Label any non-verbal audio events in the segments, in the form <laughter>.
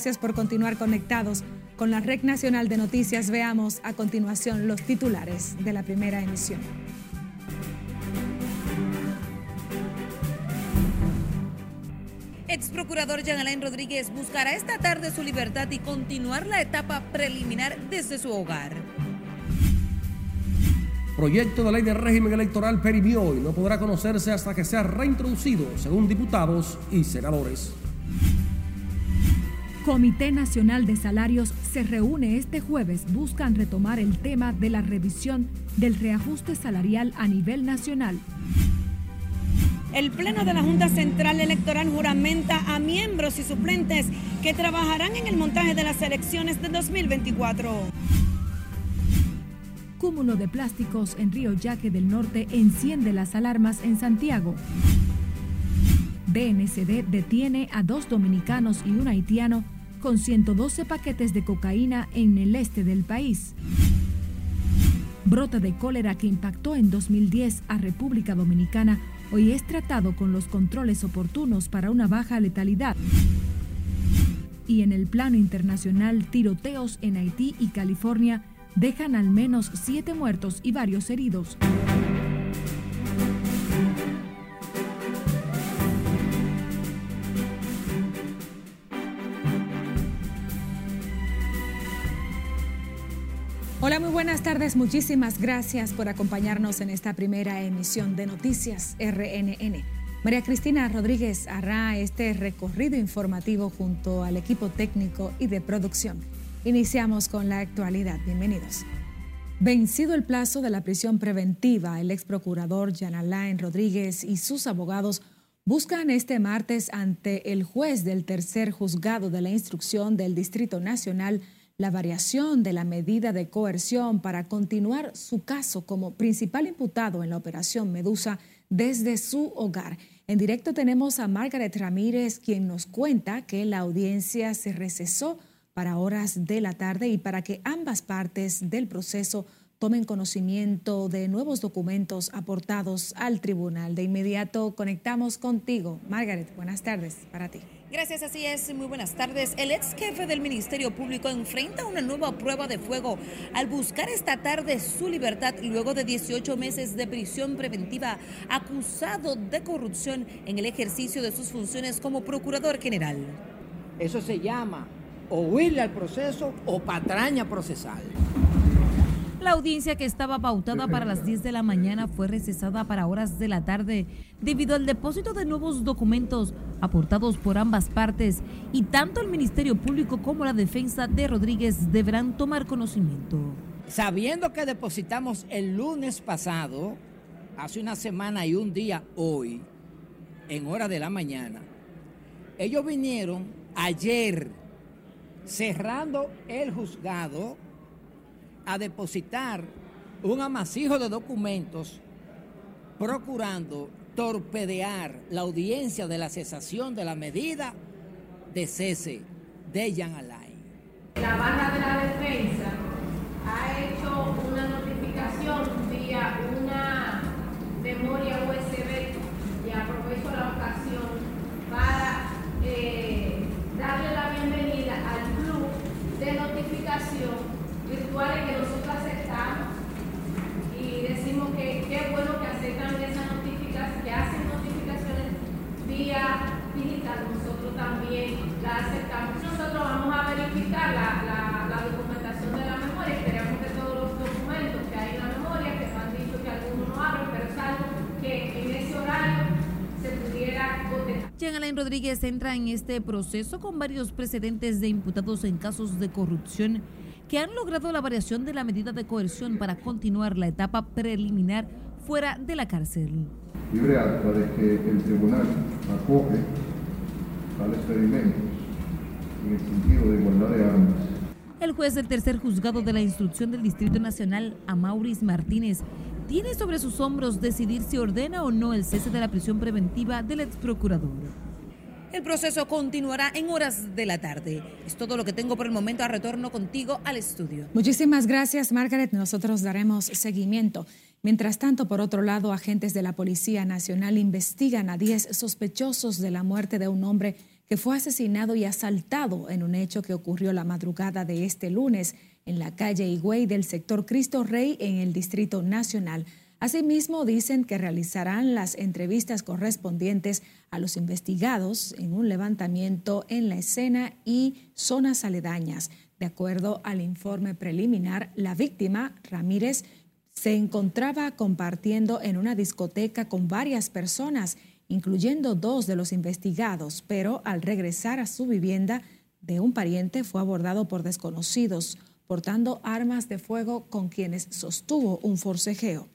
Gracias por continuar conectados con la Red Nacional de Noticias. Veamos a continuación los titulares de la primera emisión. Ex procurador Jean Alain Rodríguez buscará esta tarde su libertad y continuar la etapa preliminar desde su hogar. Proyecto de ley de régimen electoral perimió y no podrá conocerse hasta que sea reintroducido, según diputados y senadores. Comité Nacional de Salarios se reúne este jueves. Buscan retomar el tema de la revisión del reajuste salarial a nivel nacional. El Pleno de la Junta Central Electoral juramenta a miembros y suplentes que trabajarán en el montaje de las elecciones de 2024. Cúmulo de plásticos en Río Yaque del Norte enciende las alarmas en Santiago. BNCD detiene a dos dominicanos y un haitiano con 112 paquetes de cocaína en el este del país. Brote de cólera que impactó en 2010 a República Dominicana hoy es tratado con los controles oportunos para una baja letalidad. Y en el plano internacional, tiroteos en Haití y California dejan al menos siete muertos y varios heridos. Buenas tardes. Muchísimas gracias por acompañarnos en esta primera emisión de Noticias RNN. María Cristina Rodríguez hará este recorrido informativo junto al equipo técnico y de producción. Iniciamos con la actualidad. Bienvenidos. Vencido el plazo de la prisión preventiva, el ex procurador Jan Alain Rodríguez y sus abogados buscan este martes ante el juez del tercer juzgado de la instrucción del Distrito Nacional la variación de la medida de coerción para continuar su caso como principal imputado en la operación Medusa desde su hogar. En directo tenemos a Margaret Ramírez, quien nos cuenta que la audiencia se recesó para horas de la tarde y para que ambas partes del proceso tomen conocimiento de nuevos documentos aportados al tribunal. De inmediato conectamos contigo. Margaret, buenas tardes para ti. Gracias, así es. Muy buenas tardes. El ex jefe del Ministerio Público enfrenta una nueva prueba de fuego al buscar esta tarde su libertad luego de 18 meses de prisión preventiva acusado de corrupción en el ejercicio de sus funciones como procurador general. Eso se llama o huirle al proceso o patraña procesal. La audiencia que estaba pautada para las 10 de la mañana fue recesada para horas de la tarde debido al depósito de nuevos documentos aportados por ambas partes y tanto el Ministerio Público como la defensa de Rodríguez deberán tomar conocimiento. Sabiendo que depositamos el lunes pasado, hace una semana y un día hoy, en hora de la mañana, ellos vinieron ayer cerrando el juzgado a depositar un amasijo de documentos procurando torpedear la audiencia de la cesación de la medida de cese de Jan Alain. La barra de la defensa ha hecho una notificación vía una memoria USB y aprovecho la ocasión para eh, darle la bienvenida al club de notificación que nosotros aceptamos y decimos que qué bueno que aceptan esas notificaciones, que hacen notificaciones vía digital, nosotros también la aceptamos. Nosotros vamos a verificar la, la, documentación de la memoria, esperamos que todos los documentos que hay en la memoria, que nos han dicho que algunos no abren, pero es algo que en ese horario se pudiera contestar. Jean Alain Rodríguez entra en este proceso con varios precedentes de imputados en casos de corrupción que han logrado la variación de la medida de coerción para continuar la etapa preliminar fuera de la cárcel. Libre acta de que el tribunal acoge al experimentos en el sentido de igualdad de armas. El juez del tercer juzgado de la instrucción del Distrito Nacional, Amauris Martínez, tiene sobre sus hombros decidir si ordena o no el cese de la prisión preventiva del ex procurador. El proceso continuará en horas de la tarde. Es todo lo que tengo por el momento. A retorno contigo al estudio. Muchísimas gracias, Margaret. Nosotros daremos seguimiento. Mientras tanto, por otro lado, agentes de la Policía Nacional investigan a 10 sospechosos de la muerte de un hombre que fue asesinado y asaltado en un hecho que ocurrió la madrugada de este lunes en la calle Higüey del sector Cristo Rey en el Distrito Nacional. Asimismo, dicen que realizarán las entrevistas correspondientes a los investigados en un levantamiento en la escena y zonas aledañas. De acuerdo al informe preliminar, la víctima, Ramírez, se encontraba compartiendo en una discoteca con varias personas, incluyendo dos de los investigados, pero al regresar a su vivienda de un pariente fue abordado por desconocidos, portando armas de fuego con quienes sostuvo un forcejeo.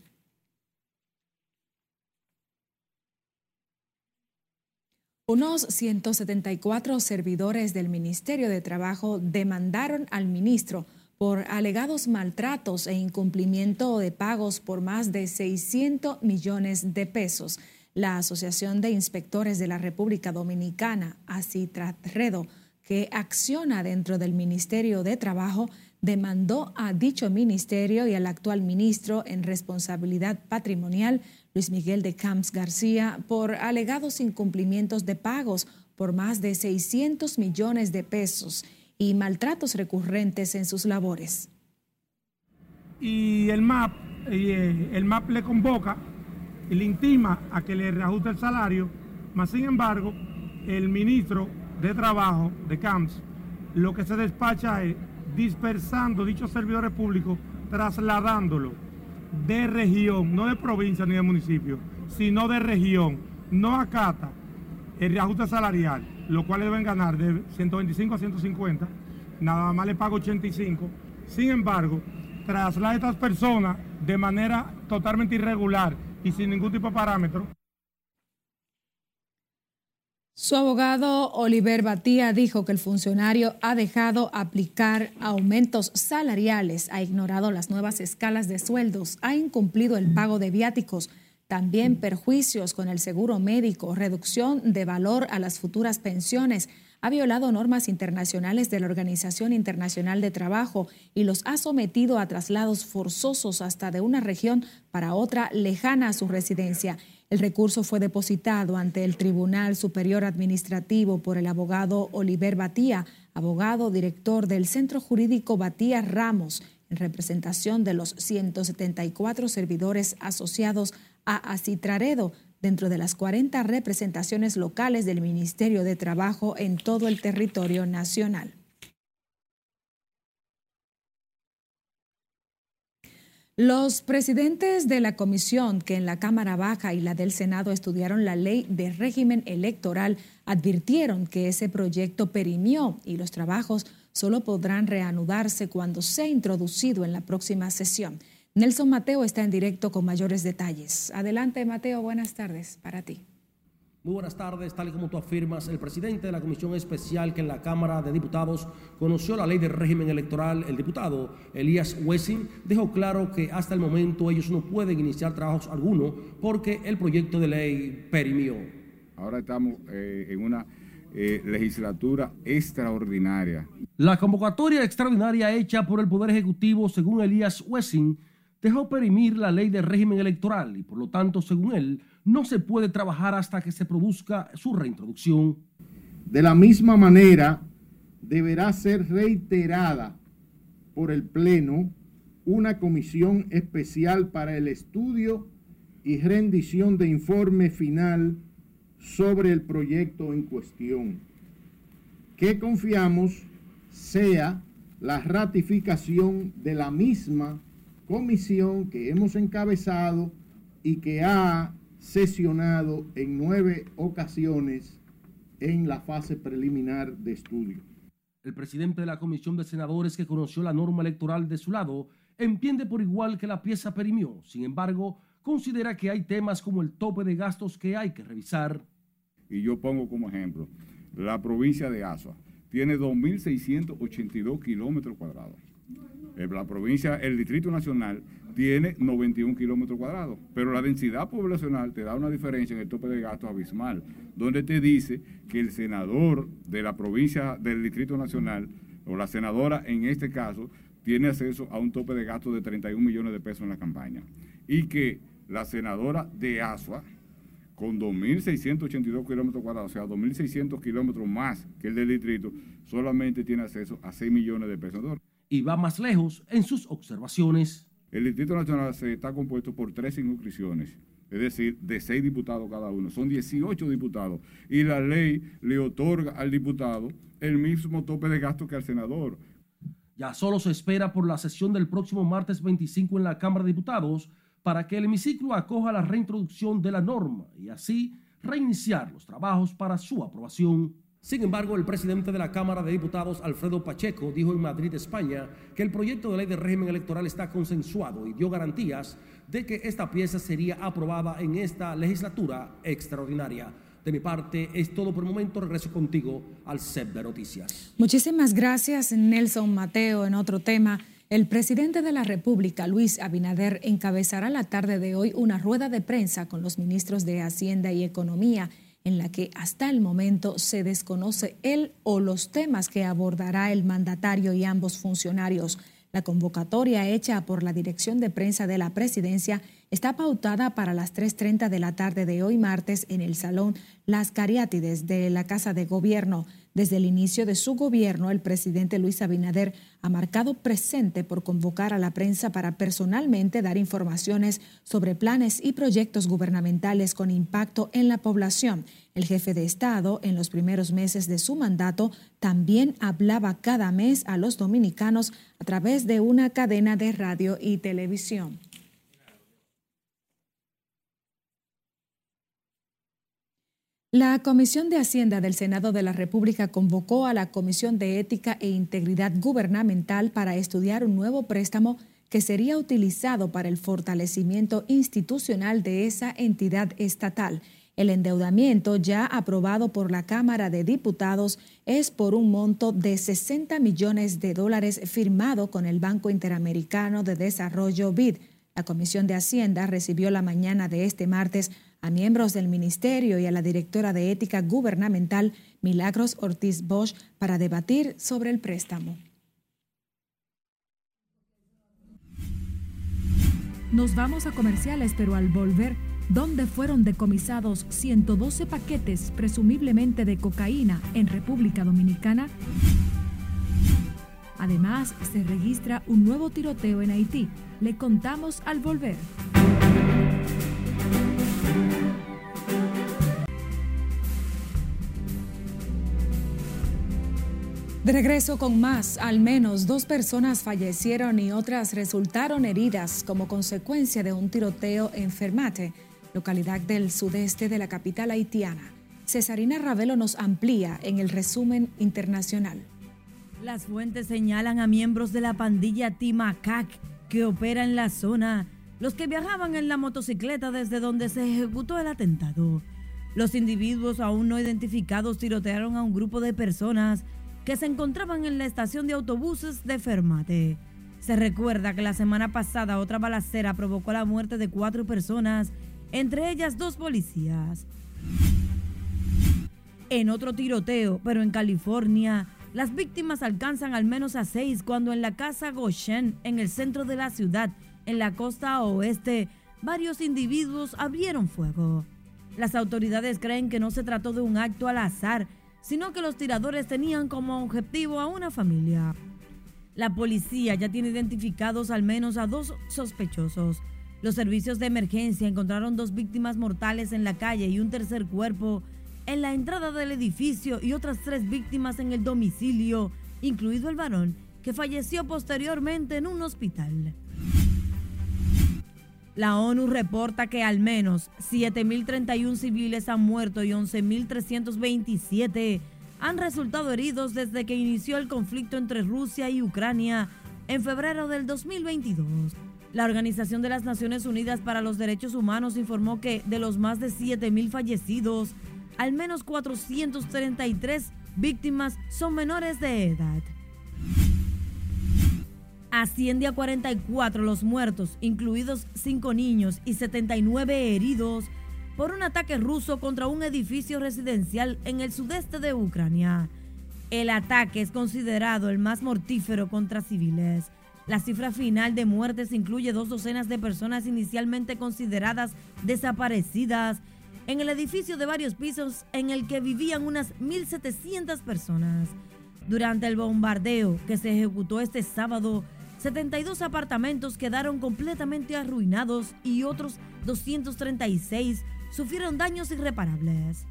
Unos 174 servidores del Ministerio de Trabajo demandaron al ministro por alegados maltratos e incumplimiento de pagos por más de 600 millones de pesos. La Asociación de Inspectores de la República Dominicana, ACITRATREDO, que acciona dentro del Ministerio de Trabajo, demandó a dicho ministerio y al actual ministro en responsabilidad patrimonial Luis Miguel de Camps García por alegados incumplimientos de pagos por más de 600 millones de pesos y maltratos recurrentes en sus labores. Y el MAP, eh, el MAP le convoca y le intima a que le reajuste el salario, mas sin embargo, el ministro de Trabajo de CAMS lo que se despacha es dispersando dichos servidores públicos, trasladándolo de región, no de provincia ni de municipio, sino de región, no acata el reajuste salarial, lo cual deben ganar de 125 a 150, nada más le pago 85. Sin embargo, traslada a estas personas de manera totalmente irregular y sin ningún tipo de parámetro su abogado Oliver Batía dijo que el funcionario ha dejado aplicar aumentos salariales, ha ignorado las nuevas escalas de sueldos, ha incumplido el pago de viáticos, también perjuicios con el seguro médico, reducción de valor a las futuras pensiones, ha violado normas internacionales de la Organización Internacional de Trabajo y los ha sometido a traslados forzosos hasta de una región para otra lejana a su residencia. El recurso fue depositado ante el Tribunal Superior Administrativo por el abogado Oliver Batía, abogado director del Centro Jurídico Batía Ramos, en representación de los 174 servidores asociados a Acitraredo dentro de las 40 representaciones locales del Ministerio de Trabajo en todo el territorio nacional. Los presidentes de la comisión que en la Cámara Baja y la del Senado estudiaron la ley de régimen electoral advirtieron que ese proyecto perimió y los trabajos solo podrán reanudarse cuando sea introducido en la próxima sesión. Nelson Mateo está en directo con mayores detalles. Adelante, Mateo, buenas tardes para ti. Muy buenas tardes. Tal y como tú afirmas, el presidente de la Comisión Especial que en la Cámara de Diputados conoció la ley de régimen electoral, el diputado Elías Wessing, dejó claro que hasta el momento ellos no pueden iniciar trabajos alguno porque el proyecto de ley perimió. Ahora estamos eh, en una eh, legislatura extraordinaria. La convocatoria extraordinaria hecha por el Poder Ejecutivo, según Elías Wessing, dejó perimir la ley de régimen electoral y por lo tanto, según él, no se puede trabajar hasta que se produzca su reintroducción. De la misma manera, deberá ser reiterada por el Pleno una comisión especial para el estudio y rendición de informe final sobre el proyecto en cuestión, que confiamos sea la ratificación de la misma comisión que hemos encabezado y que ha sesionado en nueve ocasiones en la fase preliminar de estudio. El presidente de la Comisión de Senadores que conoció la norma electoral de su lado entiende por igual que la pieza perimió. Sin embargo, considera que hay temas como el tope de gastos que hay que revisar. Y yo pongo como ejemplo, la provincia de Asua tiene 2.682 kilómetros cuadrados la provincia, el Distrito Nacional tiene 91 kilómetros cuadrados, pero la densidad poblacional te da una diferencia en el tope de gastos abismal, donde te dice que el senador de la provincia del Distrito Nacional, o la senadora en este caso, tiene acceso a un tope de gastos de 31 millones de pesos en la campaña, y que la senadora de Asua con 2.682 kilómetros cuadrados, o sea, 2.600 kilómetros más que el del distrito, solamente tiene acceso a 6 millones de pesos. Y va más lejos en sus observaciones. El Distrito Nacional se está compuesto por tres inscripciones, es decir, de seis diputados cada uno. Son 18 diputados. Y la ley le otorga al diputado el mismo tope de gasto que al senador. Ya solo se espera por la sesión del próximo martes 25 en la Cámara de Diputados para que el hemiciclo acoja la reintroducción de la norma y así reiniciar los trabajos para su aprobación. Sin embargo, el presidente de la Cámara de Diputados, Alfredo Pacheco, dijo en Madrid, España, que el proyecto de ley de régimen electoral está consensuado y dio garantías de que esta pieza sería aprobada en esta legislatura extraordinaria. De mi parte es todo por el momento. Regreso contigo al CEP de Noticias. Muchísimas gracias, Nelson Mateo. En otro tema, el presidente de la República, Luis Abinader, encabezará la tarde de hoy una rueda de prensa con los ministros de Hacienda y Economía en la que hasta el momento se desconoce él o los temas que abordará el mandatario y ambos funcionarios. La convocatoria hecha por la Dirección de Prensa de la Presidencia está pautada para las 3.30 de la tarde de hoy martes en el Salón Las Cariátides de la Casa de Gobierno. Desde el inicio de su gobierno, el presidente Luis Abinader ha marcado presente por convocar a la prensa para personalmente dar informaciones sobre planes y proyectos gubernamentales con impacto en la población. El jefe de Estado, en los primeros meses de su mandato, también hablaba cada mes a los dominicanos a través de una cadena de radio y televisión. La Comisión de Hacienda del Senado de la República convocó a la Comisión de Ética e Integridad Gubernamental para estudiar un nuevo préstamo que sería utilizado para el fortalecimiento institucional de esa entidad estatal. El endeudamiento ya aprobado por la Cámara de Diputados es por un monto de 60 millones de dólares firmado con el Banco Interamericano de Desarrollo BID. La Comisión de Hacienda recibió la mañana de este martes a miembros del Ministerio y a la directora de Ética Gubernamental, Milagros Ortiz Bosch, para debatir sobre el préstamo. Nos vamos a comerciales, pero al volver, ¿dónde fueron decomisados 112 paquetes presumiblemente de cocaína en República Dominicana? Además, se registra un nuevo tiroteo en Haití. Le contamos al volver. De regreso con más, al menos dos personas fallecieron y otras resultaron heridas como consecuencia de un tiroteo en Fermate, localidad del sudeste de la capital haitiana. Cesarina Ravelo nos amplía en el resumen internacional. Las fuentes señalan a miembros de la pandilla Timacac que opera en la zona, los que viajaban en la motocicleta desde donde se ejecutó el atentado. Los individuos aún no identificados tirotearon a un grupo de personas que se encontraban en la estación de autobuses de Fermate. Se recuerda que la semana pasada otra balacera provocó la muerte de cuatro personas, entre ellas dos policías. En otro tiroteo, pero en California, las víctimas alcanzan al menos a seis cuando en la casa Goshen, en el centro de la ciudad, en la costa oeste, varios individuos abrieron fuego. Las autoridades creen que no se trató de un acto al azar, sino que los tiradores tenían como objetivo a una familia. La policía ya tiene identificados al menos a dos sospechosos. Los servicios de emergencia encontraron dos víctimas mortales en la calle y un tercer cuerpo en la entrada del edificio y otras tres víctimas en el domicilio, incluido el varón que falleció posteriormente en un hospital. La ONU reporta que al menos 7.031 civiles han muerto y 11.327 han resultado heridos desde que inició el conflicto entre Rusia y Ucrania en febrero del 2022. La Organización de las Naciones Unidas para los Derechos Humanos informó que de los más de 7.000 fallecidos, al menos 433 víctimas son menores de edad. Asciende a 44 los muertos, incluidos 5 niños y 79 heridos, por un ataque ruso contra un edificio residencial en el sudeste de Ucrania. El ataque es considerado el más mortífero contra civiles. La cifra final de muertes incluye dos docenas de personas inicialmente consideradas desaparecidas en el edificio de varios pisos en el que vivían unas 1.700 personas. Durante el bombardeo que se ejecutó este sábado, 72 apartamentos quedaron completamente arruinados y otros 236 sufrieron daños irreparables.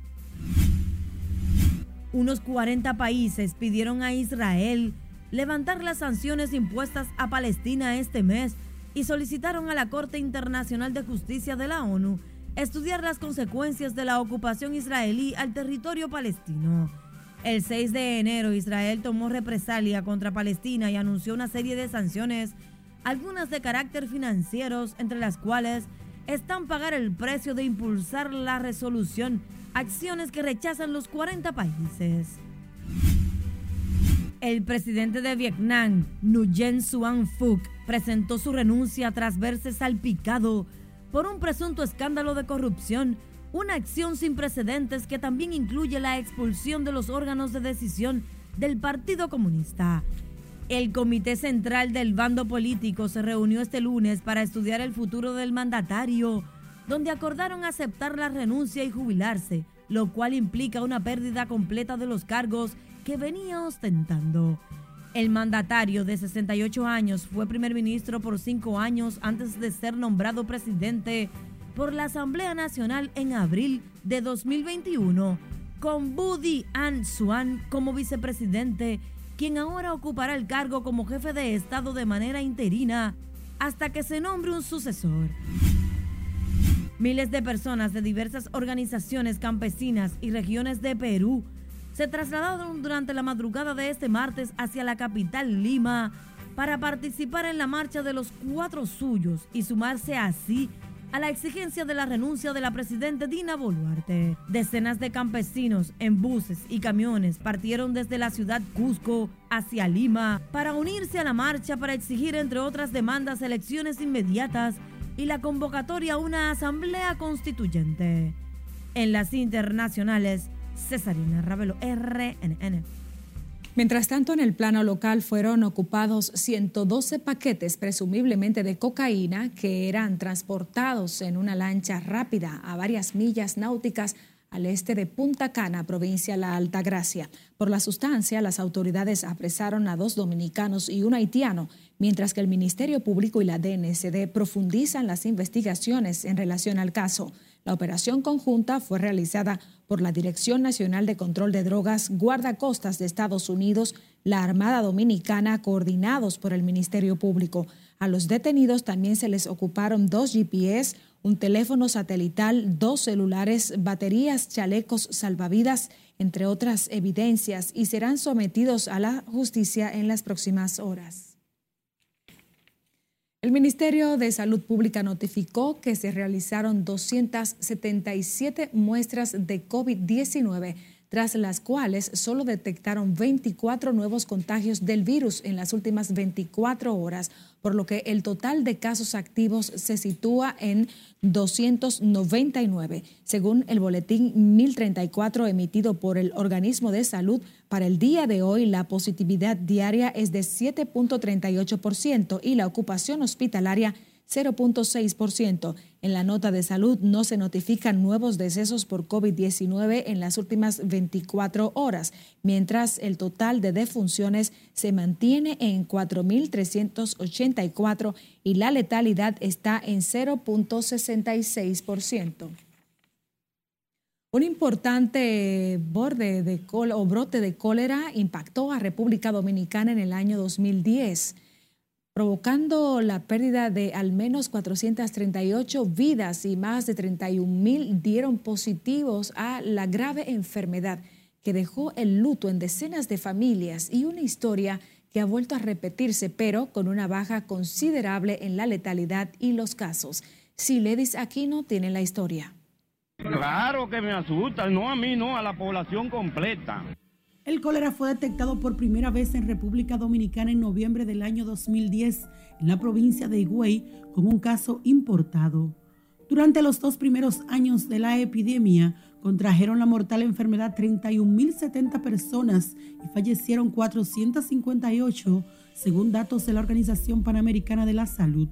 Unos 40 países pidieron a Israel levantar las sanciones impuestas a Palestina este mes y solicitaron a la Corte Internacional de Justicia de la ONU estudiar las consecuencias de la ocupación israelí al territorio palestino. El 6 de enero Israel tomó represalia contra Palestina y anunció una serie de sanciones, algunas de carácter financieros, entre las cuales están pagar el precio de impulsar la resolución, acciones que rechazan los 40 países. El presidente de Vietnam, Nguyen Xuan Phuc, presentó su renuncia tras verse salpicado por un presunto escándalo de corrupción, una acción sin precedentes que también incluye la expulsión de los órganos de decisión del Partido Comunista. El Comité Central del Bando Político se reunió este lunes para estudiar el futuro del mandatario, donde acordaron aceptar la renuncia y jubilarse, lo cual implica una pérdida completa de los cargos que venía ostentando. El mandatario de 68 años fue primer ministro por cinco años antes de ser nombrado presidente por la Asamblea Nacional en abril de 2021, con Budi An Suan como vicepresidente quien ahora ocupará el cargo como jefe de Estado de manera interina hasta que se nombre un sucesor. Miles de personas de diversas organizaciones campesinas y regiones de Perú se trasladaron durante la madrugada de este martes hacia la capital Lima para participar en la marcha de los cuatro suyos y sumarse así a la exigencia de la renuncia de la presidenta Dina Boluarte. Decenas de campesinos en buses y camiones partieron desde la ciudad Cusco hacia Lima para unirse a la marcha para exigir, entre otras demandas, elecciones inmediatas y la convocatoria a una asamblea constituyente. En las internacionales, Cesarina Ravelo, RNN. Mientras tanto, en el plano local fueron ocupados 112 paquetes presumiblemente de cocaína que eran transportados en una lancha rápida a varias millas náuticas al este de Punta Cana, provincia La Alta Gracia. Por la sustancia, las autoridades apresaron a dos dominicanos y un haitiano, mientras que el Ministerio Público y la DNCD profundizan las investigaciones en relación al caso. La operación conjunta fue realizada por la Dirección Nacional de Control de Drogas, Guardacostas de Estados Unidos, la Armada Dominicana, coordinados por el Ministerio Público. A los detenidos también se les ocuparon dos GPS, un teléfono satelital, dos celulares, baterías, chalecos salvavidas, entre otras evidencias, y serán sometidos a la justicia en las próximas horas. El Ministerio de Salud Pública notificó que se realizaron 277 muestras de COVID-19 tras las cuales solo detectaron 24 nuevos contagios del virus en las últimas 24 horas, por lo que el total de casos activos se sitúa en 299, según el boletín 1034 emitido por el organismo de salud. Para el día de hoy, la positividad diaria es de 7.38% y la ocupación hospitalaria 0.6%. En la nota de salud no se notifican nuevos decesos por COVID-19 en las últimas 24 horas, mientras el total de defunciones se mantiene en 4.384 y la letalidad está en 0.66%. Un importante borde de o brote de cólera impactó a República Dominicana en el año 2010 provocando la pérdida de al menos 438 vidas y más de 31 mil dieron positivos a la grave enfermedad que dejó el luto en decenas de familias y una historia que ha vuelto a repetirse, pero con una baja considerable en la letalidad y los casos. Si Ledis Aquino tiene la historia. Claro que me asusta, no a mí, no, a la población completa. El cólera fue detectado por primera vez en República Dominicana en noviembre del año 2010 en la provincia de Higüey con un caso importado. Durante los dos primeros años de la epidemia, contrajeron la mortal enfermedad 31.070 personas y fallecieron 458, según datos de la Organización Panamericana de la Salud.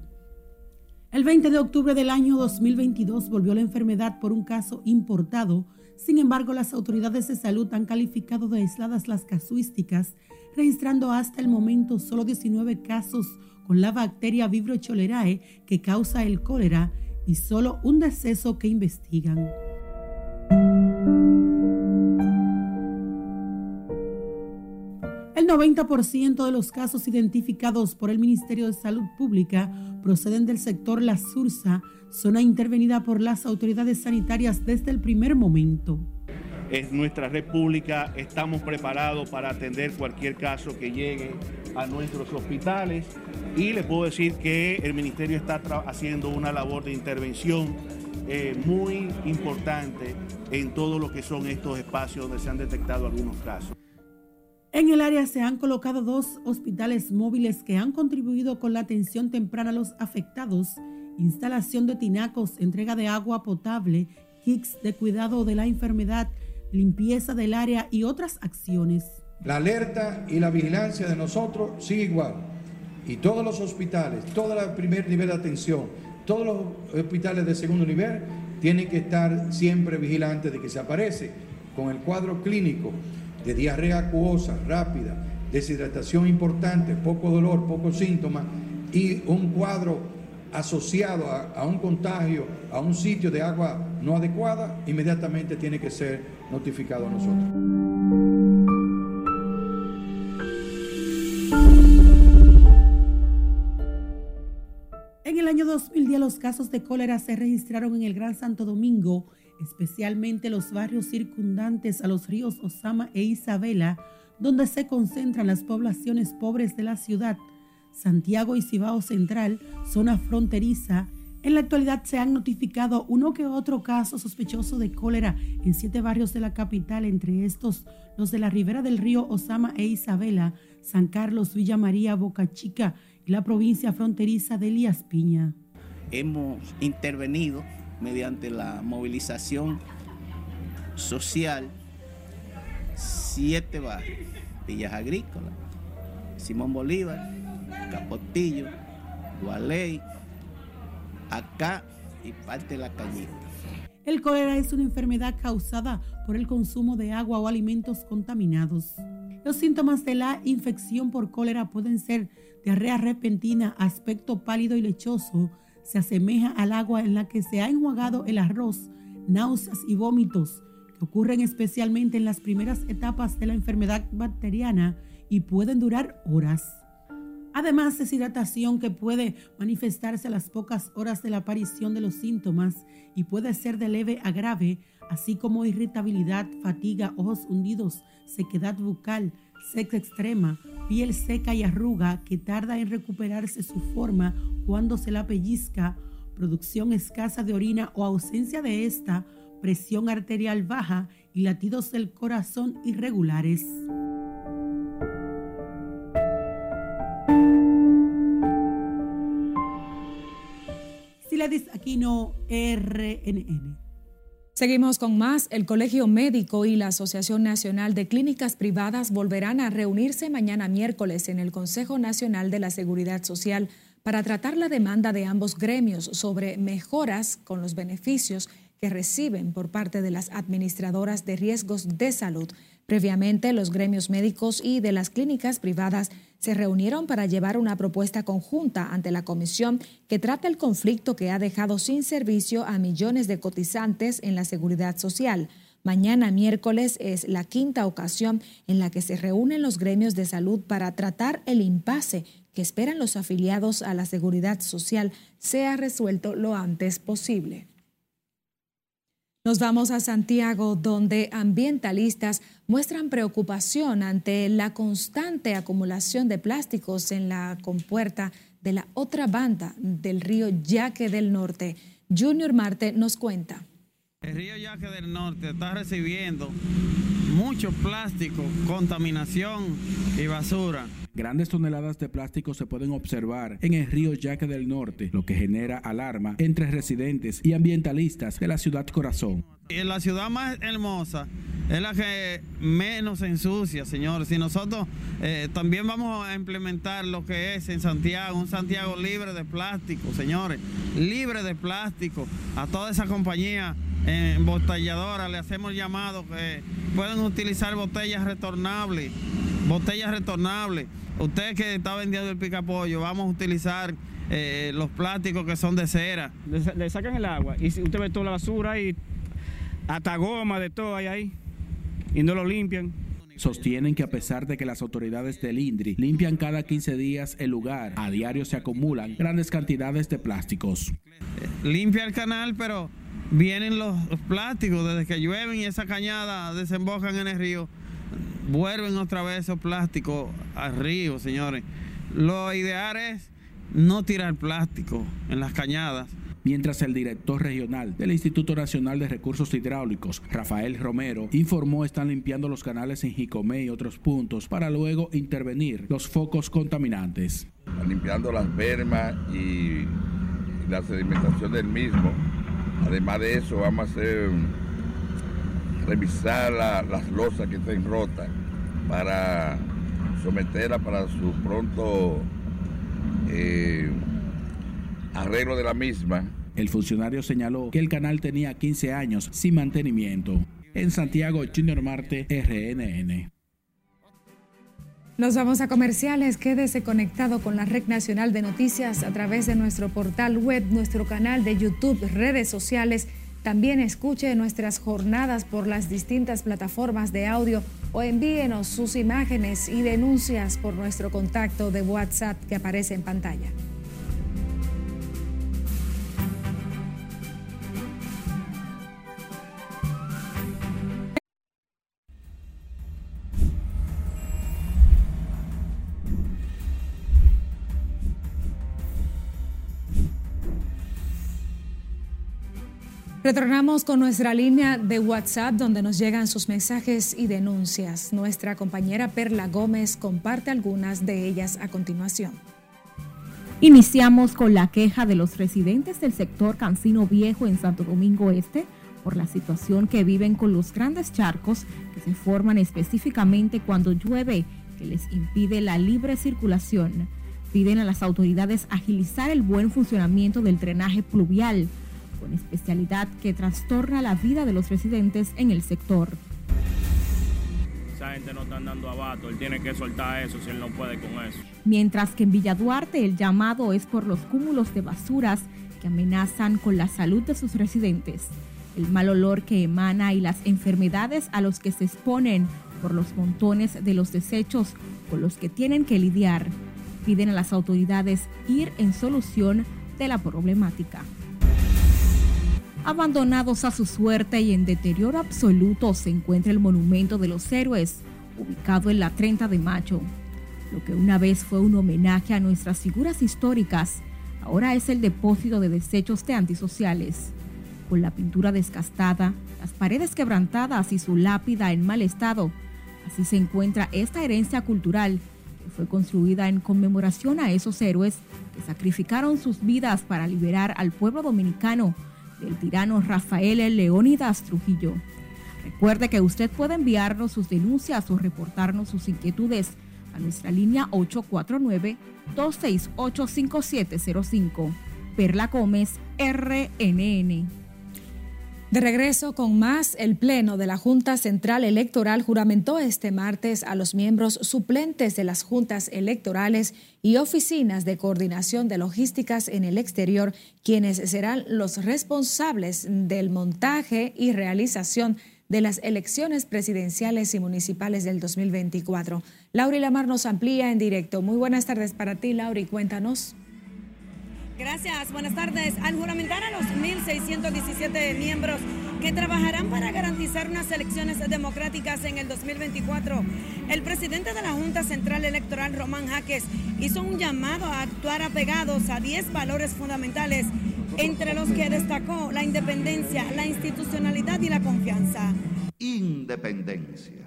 El 20 de octubre del año 2022 volvió la enfermedad por un caso importado. Sin embargo, las autoridades de salud han calificado de aisladas las casuísticas, registrando hasta el momento solo 19 casos con la bacteria Vibrio cholerae que causa el cólera y solo un deceso que investigan. El 90% de los casos identificados por el Ministerio de Salud Pública proceden del sector La Sursa, zona intervenida por las autoridades sanitarias desde el primer momento. Es nuestra república, estamos preparados para atender cualquier caso que llegue a nuestros hospitales y le puedo decir que el ministerio está haciendo una labor de intervención eh, muy importante en todo lo que son estos espacios donde se han detectado algunos casos. En el área se han colocado dos hospitales móviles que han contribuido con la atención temprana a los afectados, instalación de tinacos, entrega de agua potable, kits de cuidado de la enfermedad, limpieza del área y otras acciones. La alerta y la vigilancia de nosotros sigue igual. Y todos los hospitales, todo el primer nivel de atención, todos los hospitales de segundo nivel tienen que estar siempre vigilantes de que se aparece con el cuadro clínico de diarrea acuosa rápida, deshidratación importante, poco dolor, pocos síntomas y un cuadro asociado a, un contagio, a un sitio de agua no adecuada, inmediatamente tiene que ser notificado a nosotros. En el año 2010 los casos de cólera se registraron en el Gran Santo Domingo especialmente los barrios circundantes a los ríos Osama e Isabela, donde se concentran las poblaciones pobres de la ciudad. Santiago y Cibao Central, zona fronteriza. En la actualidad se han notificado uno que otro caso sospechoso de cólera en siete barrios de la capital, entre estos los de la ribera del río Osama e Isabela, San Carlos, Villa María, Boca Chica y la provincia fronteriza de Elías Piña. Hemos intervenido mediante la movilización social siete barrios, Villas Agrícolas, Simón Bolívar, Capotillo, Gualey, acá y parte la cañita. El cólera es una enfermedad causada por el consumo de agua o alimentos contaminados. Los síntomas de la infección por cólera pueden ser diarrea repentina, aspecto pálido y lechoso, se asemeja al agua en la que se ha enjuagado el arroz, náuseas y vómitos, que ocurren especialmente en las primeras etapas de la enfermedad bacteriana y pueden durar horas. Además, deshidratación que puede manifestarse a las pocas horas de la aparición de los síntomas y puede ser de leve a grave, así como irritabilidad, fatiga, ojos hundidos, sequedad bucal, seca extrema, piel seca y arruga que tarda en recuperarse su forma cuando se la pellizca, producción escasa de orina o ausencia de esta, presión arterial baja y latidos del corazón irregulares. Aquí no RNN. Seguimos con más. El Colegio Médico y la Asociación Nacional de Clínicas Privadas volverán a reunirse mañana miércoles en el Consejo Nacional de la Seguridad Social para tratar la demanda de ambos gremios sobre mejoras con los beneficios que reciben por parte de las administradoras de riesgos de salud. Previamente, los gremios médicos y de las clínicas privadas se reunieron para llevar una propuesta conjunta ante la comisión que trata el conflicto que ha dejado sin servicio a millones de cotizantes en la seguridad social. Mañana miércoles es la quinta ocasión en la que se reúnen los gremios de salud para tratar el impasse que esperan los afiliados a la seguridad social sea resuelto lo antes posible. Nos vamos a Santiago, donde ambientalistas muestran preocupación ante la constante acumulación de plásticos en la compuerta de la otra banda del río Yaque del Norte. Junior Marte nos cuenta. El río Yaque del Norte está recibiendo mucho plástico, contaminación y basura. Grandes toneladas de plástico se pueden observar en el río Yaque del Norte, lo que genera alarma entre residentes y ambientalistas de la ciudad corazón. La ciudad más hermosa es la que menos ensucia, señores. Y nosotros eh, también vamos a implementar lo que es en Santiago, un Santiago libre de plástico, señores, libre de plástico. A toda esa compañía embotelladora le hacemos llamado que pueden utilizar botellas retornables, botellas retornables. Usted que está vendiendo el picapollo, vamos a utilizar eh, los plásticos que son de cera. Le, sacan el agua y usted ve toda la basura y hasta goma de todo hay ahí y no lo limpian. Sostienen que a pesar de que las autoridades del INDRI limpian cada 15 días el lugar, a diario se acumulan grandes cantidades de plásticos. Limpia el canal, pero vienen los, plásticos desde que llueven y esa cañada desembocan en el río, vuelven otra vez esos plásticos al río, señores. Lo ideal es no tirar plástico en las cañadas mientras el director regional del Instituto Nacional de Recursos Hidráulicos, Rafael Romero, informó están limpiando los canales en Jicomé y otros puntos para luego intervenir los focos contaminantes. Limpiando las bermas y la sedimentación del mismo. Además de eso, vamos a hacer revisar las losas que estén rotas para someterla para su pronto eh, arreglo de la misma. El funcionario señaló que el canal tenía 15 años sin mantenimiento. En Santiago, Junior Marte, RNN. Nos vamos a comerciales. Quédese conectado con la Red Nacional de Noticias a través de nuestro portal web, nuestro canal de YouTube, redes sociales. También escuche nuestras jornadas por las distintas plataformas de audio o envíenos sus imágenes y denuncias por nuestro contacto de WhatsApp que aparece en pantalla. Retornamos con nuestra línea de WhatsApp donde nos llegan sus mensajes y denuncias. Nuestra compañera Perla Gómez comparte algunas de ellas a continuación. Iniciamos con la queja de los residentes del sector Cancino Viejo en Santo Domingo Este por la situación que viven con los grandes charcos que se forman específicamente cuando llueve, que les impide la libre circulación. Piden a las autoridades agilizar el buen funcionamiento del drenaje pluvial con especialidad que trastorna la vida de los residentes en el sector. Esa gente no está dando abato, él tiene que soltar eso si él no puede con eso. Mientras que en Villa Duarte el llamado es por los cúmulos de basuras que amenazan con la salud de sus residentes, el mal olor que emana y las enfermedades a los que se exponen por los montones de los desechos con los que tienen que lidiar. Piden a las autoridades ir en solución de la problemática. Abandonados a su suerte y en deterioro absoluto se encuentra el Monumento de los Héroes, ubicado en la 30 de mayo. Lo que una vez fue un homenaje a nuestras figuras históricas, ahora es el depósito de desechos de antisociales. Con la pintura desgastada, las paredes quebrantadas y su lápida en mal estado, así se encuentra esta herencia cultural que fue construida en conmemoración a esos héroes que sacrificaron sus vidas para liberar al pueblo dominicano del tirano Rafael Leónidas Trujillo. Recuerde que usted puede enviarnos sus denuncias o reportarnos sus inquietudes a nuestra línea 849-268-5705. Perla Gómez, RNN. De regreso con más, el Pleno de la Junta Central Electoral juramentó este martes a los miembros suplentes de las juntas electorales y oficinas de coordinación de logísticas en el exterior, quienes serán los responsables del montaje y realización de las elecciones presidenciales y municipales del 2024. Lauri Lamar nos amplía en directo. Muy buenas tardes para ti, Lauri. Cuéntanos. Gracias, buenas tardes. Al juramentar a los 1.617 miembros que trabajarán para garantizar unas elecciones democráticas en el 2024, el presidente de la Junta Central Electoral, Román Jaques, hizo un llamado a actuar apegados a 10 valores fundamentales, entre los que destacó la independencia, la institucionalidad y la confianza. Independencia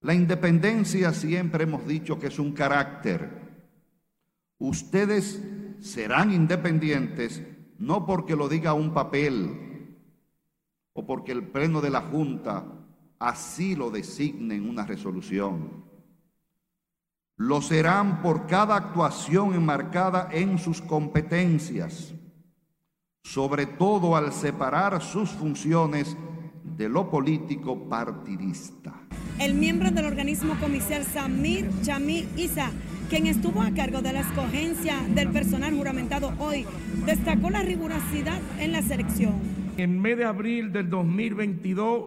La independencia siempre hemos dicho que es un carácter. Ustedes serán independientes no porque lo diga un papel o porque el pleno de la Junta así lo designe en una resolución. Lo serán por cada actuación enmarcada en sus competencias, sobre todo al separar sus funciones de lo político partidista. El miembro del organismo comicial Samir Chami Isa, quien estuvo a cargo de la escogencia del personal juramentado hoy, destacó la rigurosidad en la selección. En mes de abril del 2022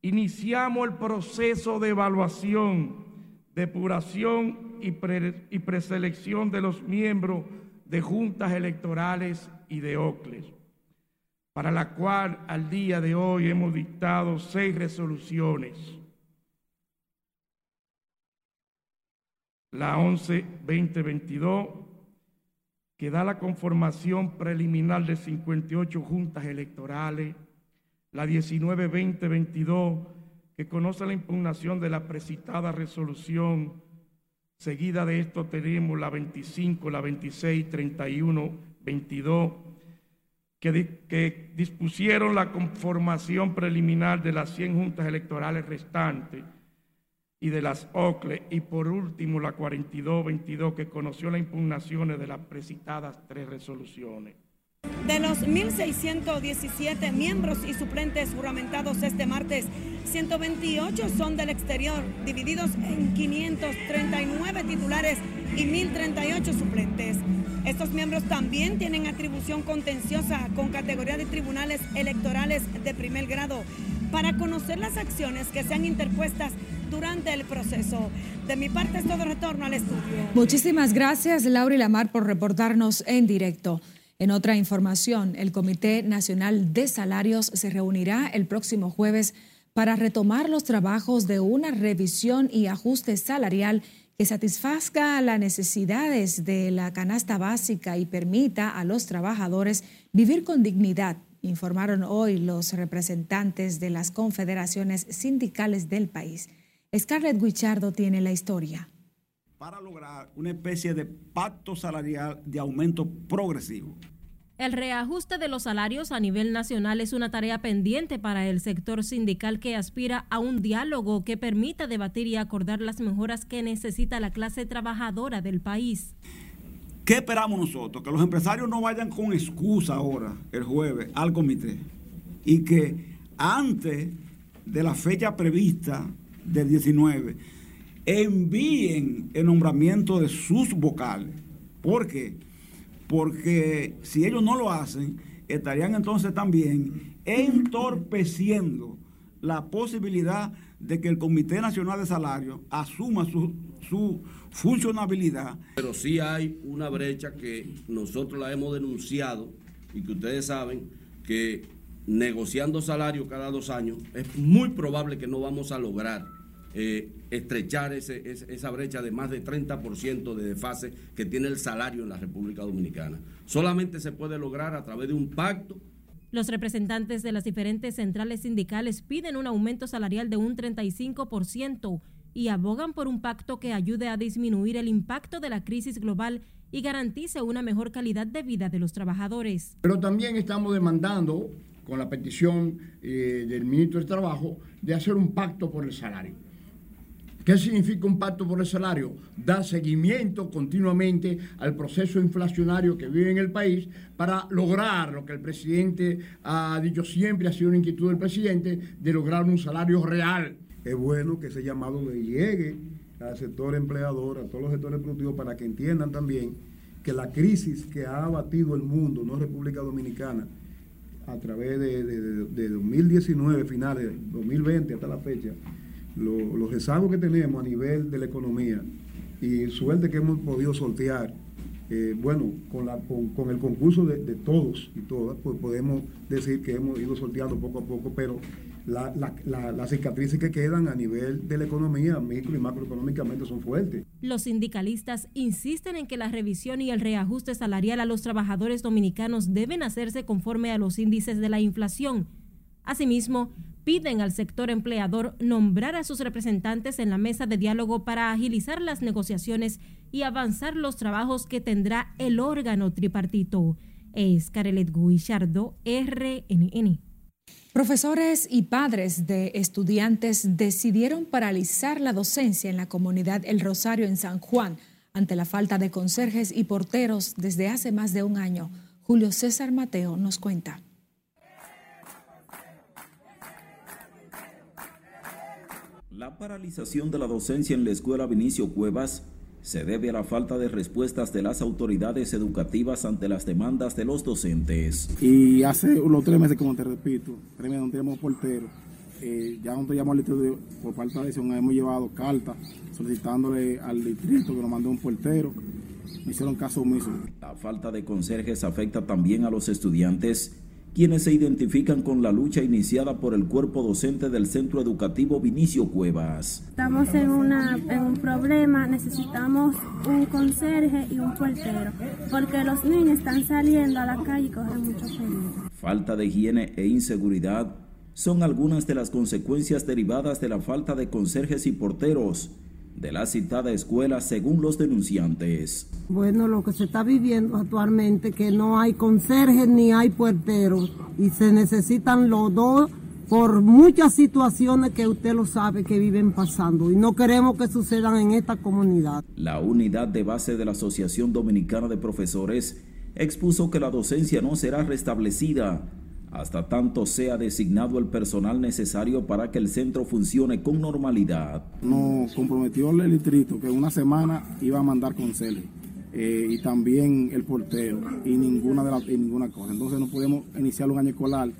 iniciamos el proceso de evaluación, depuración y, y preselección de los miembros de juntas electorales y de OCLES, para la cual al día de hoy hemos dictado seis resoluciones. La 11-2022, que da la conformación preliminar de 58 juntas electorales, la 19-2022, que conoce la impugnación de la precitada resolución. Seguida de esto tenemos la 25, la 26, 31, 22, que, que dispusieron la conformación preliminar de las 100 juntas electorales restantes y de las OCLE, y por último la 42-22, que conoció las impugnaciones de las precitadas tres resoluciones. De los 1.617 miembros y suplentes juramentados este martes, 128 son del exterior, divididos en 539 titulares y 1.038 suplentes. Estos miembros también tienen atribución contenciosa con categoría de tribunales electorales de primer grado para conocer las acciones que sean interpuestas durante el proceso. De mi parte es todo retorno al estudio. Muchísimas gracias Laura y Lamar por reportarnos en directo. En otra información, el Comité Nacional de Salarios se reunirá el próximo jueves para retomar los trabajos de una revisión y ajuste salarial que satisfazca las necesidades de la canasta básica y permita a los trabajadores vivir con dignidad, informaron hoy los representantes de las confederaciones sindicales del país. Scarlett Guichardo tiene la historia para lograr una especie de pacto salarial de aumento progresivo. El reajuste de los salarios a nivel nacional es una tarea pendiente para el sector sindical que aspira a un diálogo que permita debatir y acordar las mejoras que necesita la clase trabajadora del país. ¿Qué esperamos nosotros? Que los empresarios no vayan con excusa ahora, el jueves, al comité y que antes de la fecha prevista del 19 envíen el nombramiento de sus vocales. ¿Por qué? Porque si ellos no lo hacen, estarían entonces también entorpeciendo la posibilidad de que el Comité Nacional de Salario asuma su, su funcionabilidad. Pero sí hay una brecha que nosotros la hemos denunciado y que ustedes saben que negociando salario cada dos años es muy probable que no vamos a lograr eh, estrechar esa brecha de más de 30% de desfase que tiene el salario en la República Dominicana. Solamente se puede lograr a través de un pacto. Los representantes de las diferentes centrales sindicales piden un aumento salarial de un 35% y abogan por un pacto que ayude a disminuir el impacto de la crisis global y garantice una mejor calidad de vida de los trabajadores. Pero también estamos demandando, con la petición eh, del ministro de Trabajo, de hacer un pacto por el salario ¿Qué significa un pacto por el salario? Dar seguimiento continuamente al proceso inflacionario que vive en el país para lograr lo que el presidente ha dicho siempre, ha sido una inquietud del presidente, de lograr un salario real. Es bueno que ese llamado le llegue al sector empleador, a todos los sectores productivos, para que entiendan también que la crisis que ha abatido el mundo, no República Dominicana, a través de, de 2019, finales, 2020 hasta la fecha, los rezagos que tenemos a nivel de la economía y suerte que hemos podido sortear, eh, bueno, con, la, con, el concurso de, todos y todas, pues podemos decir que hemos ido sorteando poco a poco, pero las cicatrices que quedan a nivel de la economía, micro y macroeconómicamente, son fuertes. Los sindicalistas insisten en que la revisión y el reajuste salarial a los trabajadores dominicanos deben hacerse conforme a los índices de la inflación. Asimismo, piden al sector empleador nombrar a sus representantes en la mesa de diálogo para agilizar las negociaciones y avanzar los trabajos que tendrá el órgano tripartito. Es Carelet Guillardo, RNN. Profesores y padres de estudiantes decidieron paralizar la docencia en la comunidad El Rosario en San Juan ante la falta de conserjes y porteros desde hace más de un año. Julio César Mateo nos cuenta. La paralización de la docencia en la escuela Vinicio Cuevas se debe a la falta de respuestas de las autoridades educativas ante las demandas de los docentes. Y hace unos tres meses, como te repito, tres meses no tenemos portero. Eh, ya nosotros llamamos al distrito por parte de eso, hemos llevado cartas solicitándole al distrito que nos mande un portero. Me hicieron caso omiso. La falta de conserjes afecta también a los estudiantes quienes se identifican con la lucha iniciada por el cuerpo docente del Centro Educativo Vinicio Cuevas. Estamos en, una, en un problema, necesitamos un conserje y un portero, porque los niños están saliendo a la calle y corren mucho peligro. Falta de higiene e inseguridad son algunas de las consecuencias derivadas de la falta de conserjes y porteros de la citada escuela según los denunciantes. Bueno, lo que se está viviendo actualmente que no hay conserjes ni hay puerteros y se necesitan los dos por muchas situaciones que usted lo sabe que viven pasando y no queremos que sucedan en esta comunidad. La unidad de base de la Asociación Dominicana de Profesores expuso que la docencia no será restablecida hasta tanto sea designado el personal necesario para que el centro funcione con normalidad. Nos comprometió el distrito que en una semana iba a mandar con eh, y también el portero y ninguna de las ninguna cosa. Entonces no podemos iniciar un año escolar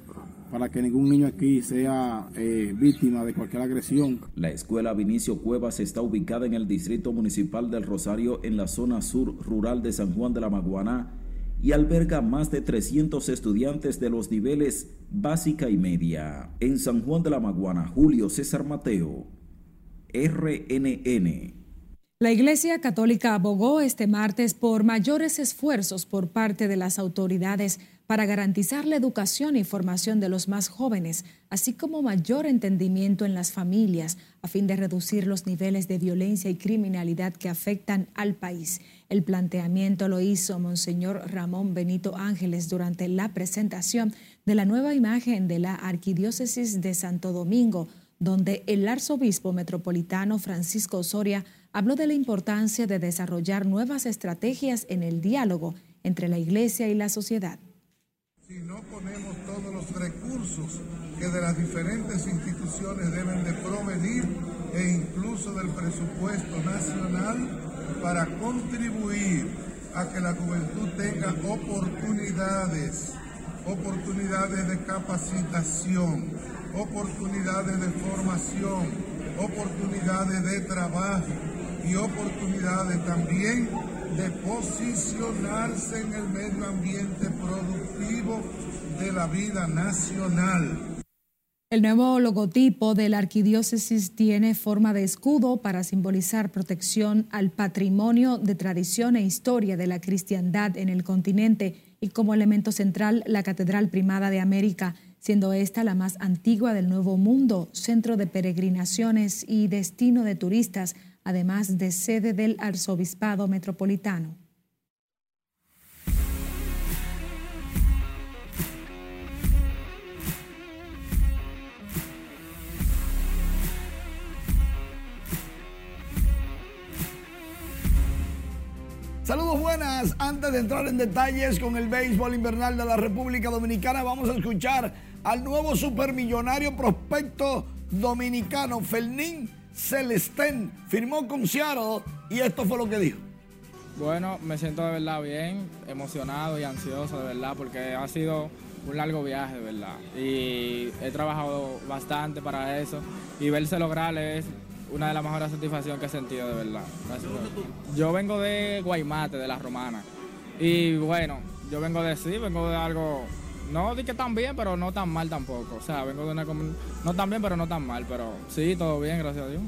para que ningún niño aquí sea eh, víctima de cualquier agresión. La escuela Vinicio Cuevas está ubicada en el distrito municipal del Rosario en la zona sur rural de San Juan de la Maguana y alberga más de 300 estudiantes de los niveles básica y media. En San Juan de la Maguana, Julio César Mateo, RNN. La Iglesia Católica abogó este martes por mayores esfuerzos por parte de las autoridades para garantizar la educación y formación de los más jóvenes, así como mayor entendimiento en las familias, a fin de reducir los niveles de violencia y criminalidad que afectan al país. El planteamiento lo hizo Monseñor Ramón Benito Ángeles durante la presentación de la nueva imagen de la Arquidiócesis de Santo Domingo, donde el arzobispo metropolitano Francisco Osoria habló de la importancia de desarrollar nuevas estrategias en el diálogo entre la Iglesia y la sociedad. Si no ponemos todos los recursos que de las diferentes instituciones deben de provenir e incluso del presupuesto nacional para contribuir a que la juventud tenga oportunidades, oportunidades de capacitación, oportunidades de formación, oportunidades de trabajo, y oportunidades también de posicionarse en el medio ambiente productivo de la vida nacional. El nuevo logotipo de la arquidiócesis tiene forma de escudo para simbolizar protección al patrimonio de tradición e historia de la cristiandad en el continente y como elemento central la Catedral Primada de América, siendo esta la más antigua del Nuevo Mundo, centro de peregrinaciones y destino de turistas además de sede del Arzobispado Metropolitano. Saludos buenas. Antes de entrar en detalles con el béisbol invernal de la República Dominicana, vamos a escuchar al nuevo supermillonario prospecto dominicano, Fernín Celestén firmó con Seattle y esto fue lo que dijo. Bueno, me siento de verdad bien, emocionado y ansioso de verdad porque ha sido un largo viaje de verdad y he trabajado bastante para eso y verse lograr es una de las mejores satisfacciones que he sentido de verdad. Yo vengo de Guaymate, de la Romana y bueno, yo vengo de sí, vengo de algo no di que tan bien, pero no tan mal tampoco. O sea, vengo de una no tan bien, pero no tan mal, pero sí, todo bien, gracias a Dios.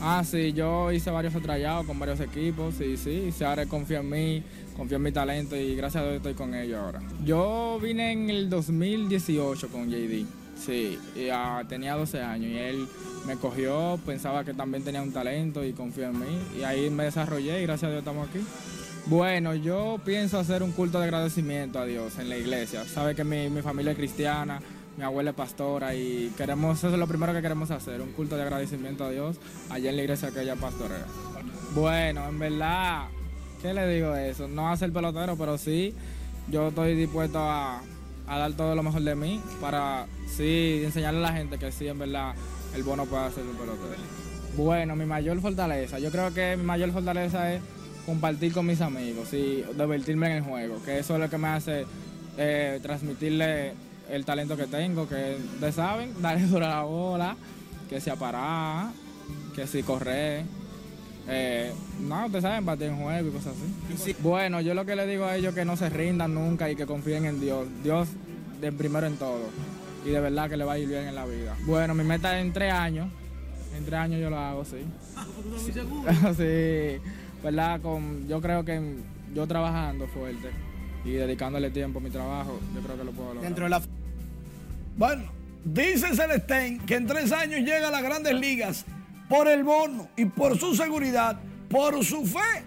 Ah, sí, yo hice varios trayados con varios equipos, sí, sí, ahora confía en mí, confía en mi talento y gracias a Dios estoy con ellos ahora. Yo vine en el 2018 con JD, Sí, y, ah, tenía 12 años y él me cogió, pensaba que también tenía un talento y confió en mí. Y ahí me desarrollé y gracias a Dios estamos aquí. Bueno, yo pienso hacer un culto de agradecimiento a Dios en la iglesia. Sabe que mi, mi familia es cristiana, mi abuela es pastora y queremos, eso es lo primero que queremos hacer, un culto de agradecimiento a Dios allá en la iglesia que ella pastorea. Bueno, en verdad, ¿qué le digo eso? No a ser pelotero, pero sí, yo estoy dispuesto a, a dar todo lo mejor de mí para, sí, enseñarle a la gente que sí, en verdad, el bono puede ser un pelotero. Bueno, mi mayor fortaleza, yo creo que mi mayor fortaleza es compartir con mis amigos y divertirme en el juego, que eso es lo que me hace eh, transmitirle el talento que tengo, que ustedes saben, <laughs> darle dura la bola, que si parar, que si correr. Eh, no, ustedes saben, batir en juego y cosas así. Bueno, yo lo que le digo a ellos es que no se rindan nunca y que confíen en Dios. Dios de primero en todo. Y de verdad que le va a ir bien en la vida. Bueno, mi meta es en tres años. En tres años yo lo hago, sí. <laughs> <laughs> sí, ¿verdad? Con, yo creo que yo trabajando fuerte y dedicándole tiempo a mi trabajo, yo creo que lo puedo lograr. Dentro de la... Bueno, dice Celestén que en tres años llega a las grandes ligas por el bono y por su seguridad, por su fe.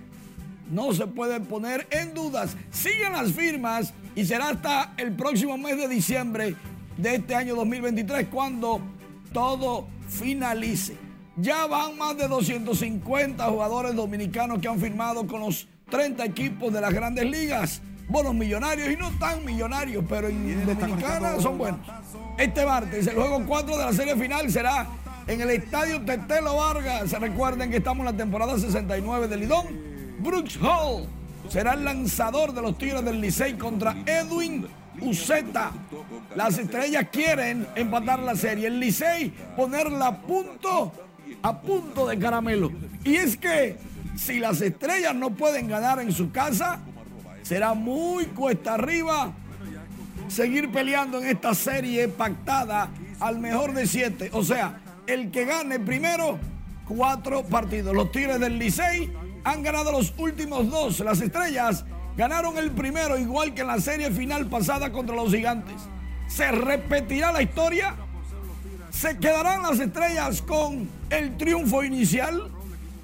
No se puede poner en dudas. Sigan las firmas y será hasta el próximo mes de diciembre de este año 2023 cuando todo finalice. Ya van más de 250 jugadores dominicanos que han firmado con los 30 equipos de las grandes ligas. Bonos millonarios y no tan millonarios, pero en Dominicana son buenos. Este martes, el juego 4 de la serie final será en el estadio Tetelo Vargas. Recuerden que estamos en la temporada 69 del Lidón. Brooks Hall será el lanzador de los Tigres del Licey contra Edwin Uceta. Las estrellas quieren empatar la serie. El Licey ponerla a punto, a punto de caramelo. Y es que si las estrellas no pueden ganar en su casa, será muy cuesta arriba seguir peleando en esta serie pactada al mejor de siete. O sea, el que gane primero, cuatro partidos. Los Tigres del Licey han ganado los últimos dos. Las estrellas ganaron el primero, igual que en la serie final pasada contra los gigantes. ¿Se repetirá la historia? ¿Se quedarán las estrellas con el triunfo inicial?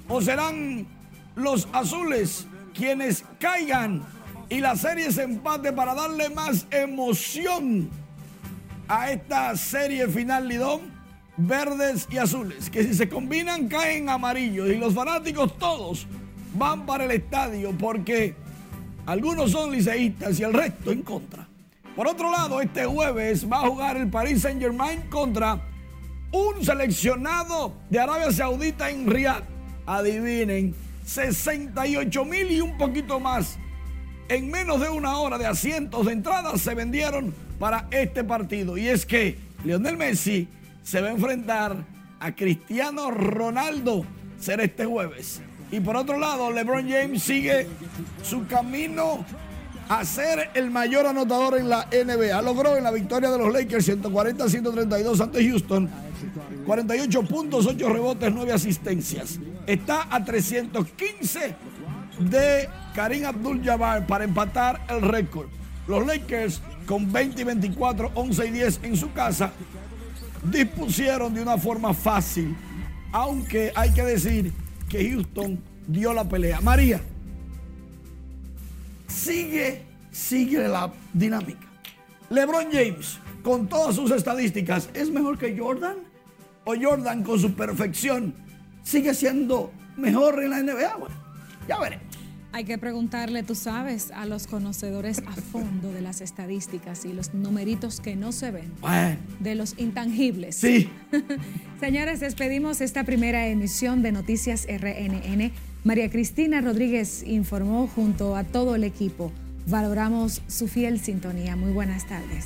¿O serán los azules quienes caigan y la serie se empate para darle más emoción a esta serie final Lidón? Verdes y azules, que si se combinan caen amarillos y los fanáticos todos van para el estadio porque algunos son liceístas y el resto en contra. Por otro lado, este jueves va a jugar el Paris Saint Germain contra un seleccionado de Arabia Saudita en Riyadh. Adivinen, 68 mil y un poquito más. En menos de una hora de asientos de entrada se vendieron para este partido. Y es que Lionel Messi se va a enfrentar a Cristiano Ronaldo. Será este jueves. Y por otro lado, LeBron James sigue su camino a ser el mayor anotador en la NBA. Logró en la victoria de los Lakers 140-132 ante Houston 48 puntos, 8 rebotes, 9 asistencias. Está a 315 de Karim Abdul-Jabbar para empatar el récord. Los Lakers con 20 y 24, 11 y 10 en su casa dispusieron de una forma fácil, aunque hay que decir que Houston dio la pelea. María, sigue, sigue la dinámica. LeBron James, con todas sus estadísticas, ¿es mejor que Jordan? ¿O Jordan con su perfección sigue siendo mejor en la NBA? Ya veremos. Hay que preguntarle, tú sabes, a los conocedores a fondo de las estadísticas y los numeritos que no se ven, de los intangibles. Sí. <laughs> Señores, despedimos esta primera emisión de Noticias RNN. María Cristina Rodríguez informó junto a todo el equipo. Valoramos su fiel sintonía. Muy buenas tardes.